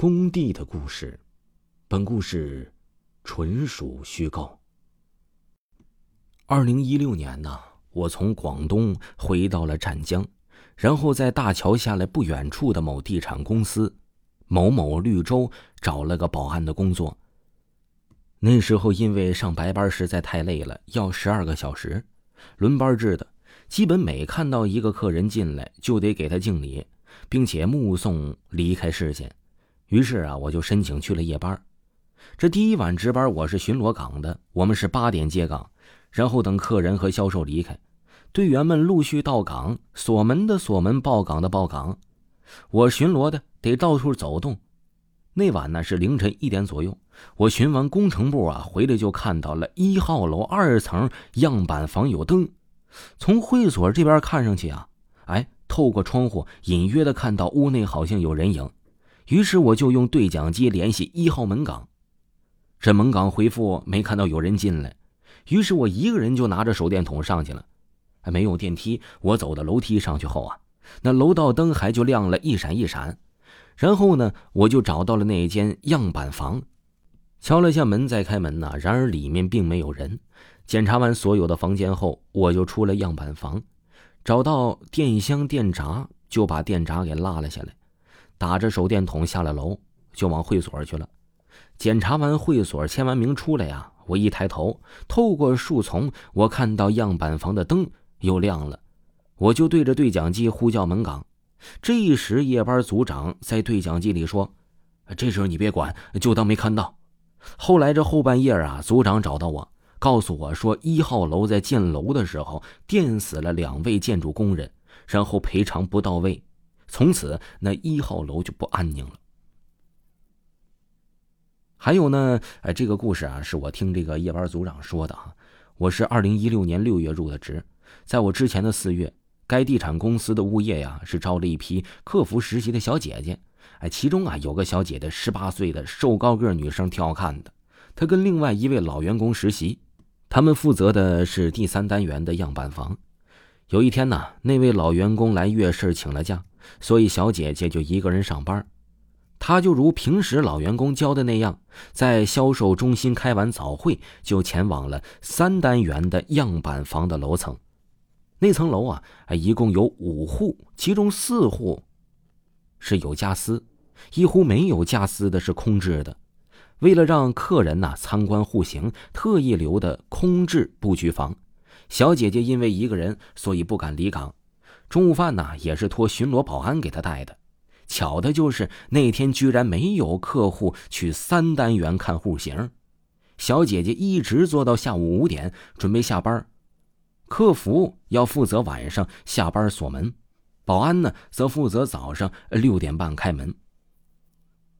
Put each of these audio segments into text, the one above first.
工地的故事，本故事纯属虚构。二零一六年呢，我从广东回到了湛江，然后在大桥下来不远处的某地产公司某某绿洲找了个保安的工作。那时候因为上白班实在太累了，要十二个小时，轮班制的，基本每看到一个客人进来就得给他敬礼，并且目送离开视线。于是啊，我就申请去了夜班。这第一晚值班，我是巡逻岗的，我们是八点接岗，然后等客人和销售离开，队员们陆续到岗，锁门的锁门，报岗的报岗。我巡逻的得到处走动。那晚呢是凌晨一点左右，我巡完工程部啊，回来就看到了一号楼二层样板房有灯，从会所这边看上去啊，哎，透过窗户隐约的看到屋内好像有人影。于是我就用对讲机联系一号门岗，这门岗回复没看到有人进来，于是我一个人就拿着手电筒上去了。没有电梯，我走到楼梯上去后啊，那楼道灯还就亮了一闪一闪。然后呢，我就找到了那间样板房，敲了下门再开门呢，然而里面并没有人。检查完所有的房间后，我就出了样板房，找到电箱电闸，就把电闸给拉了下来。打着手电筒下了楼，就往会所去了。检查完会所，签完名出来呀，我一抬头，透过树丛，我看到样板房的灯又亮了，我就对着对讲机呼叫门岗。这时，夜班组长在对讲机里说：“这事你别管，就当没看到。”后来这后半夜啊，组长找到我，告诉我说，一号楼在建楼的时候电死了两位建筑工人，然后赔偿不到位。从此，那一号楼就不安宁了。还有呢，哎，这个故事啊，是我听这个夜班组长说的啊。我是二零一六年六月入的职，在我之前的四月，该地产公司的物业呀是招了一批客服实习的小姐姐。哎，其中啊有个小姐姐，十八岁的瘦高个女生，挺好看的。她跟另外一位老员工实习，他们负责的是第三单元的样板房。有一天呢，那位老员工来月事请了假。所以小姐姐就一个人上班，她就如平时老员工教的那样，在销售中心开完早会，就前往了三单元的样板房的楼层。那层楼啊，一共有五户，其中四户是有家私，一户没有家私的是空置的。为了让客人呐参观户型，特意留的空置布局房。小姐姐因为一个人，所以不敢离岗。中午饭呢，也是托巡逻保安给他带的。巧的就是那天居然没有客户去三单元看户型，小姐姐一直做到下午五点，准备下班。客服要负责晚上下班锁门，保安呢则负责早上六点半开门。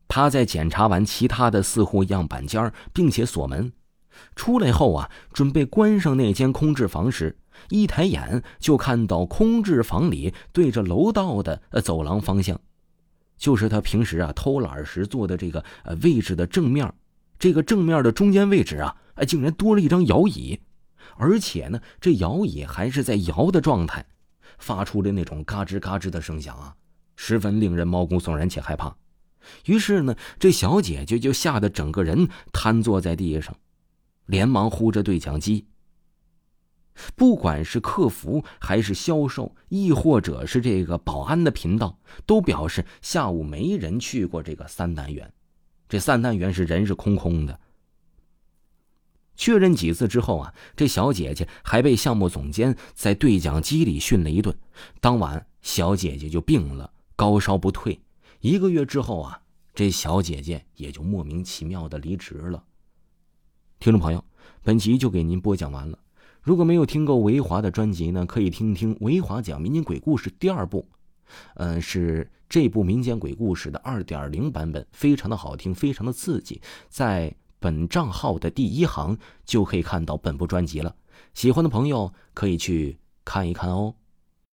他在检查完其他的四户样板间并且锁门，出来后啊，准备关上那间空置房时。一抬眼就看到空置房里对着楼道的走廊方向，就是他平时啊偷懒时坐的这个呃位置的正面，这个正面的中间位置啊，哎竟然多了一张摇椅，而且呢这摇椅还是在摇的状态，发出的那种嘎吱嘎吱的声响啊，十分令人毛骨悚然且害怕。于是呢这小姐姐就吓得整个人瘫坐在地上，连忙呼着对讲机。不管是客服还是销售，亦或者是这个保安的频道，都表示下午没人去过这个三单元。这三单元是人是空空的。确认几次之后啊，这小姐姐还被项目总监在对讲机里训了一顿。当晚，小姐姐就病了，高烧不退。一个月之后啊，这小姐姐也就莫名其妙的离职了。听众朋友，本集就给您播讲完了。如果没有听够维华的专辑呢，可以听听维华讲民间鬼故事第二部，嗯，是这部民间鬼故事的二点零版本，非常的好听，非常的刺激，在本账号的第一行就可以看到本部专辑了。喜欢的朋友可以去看一看哦。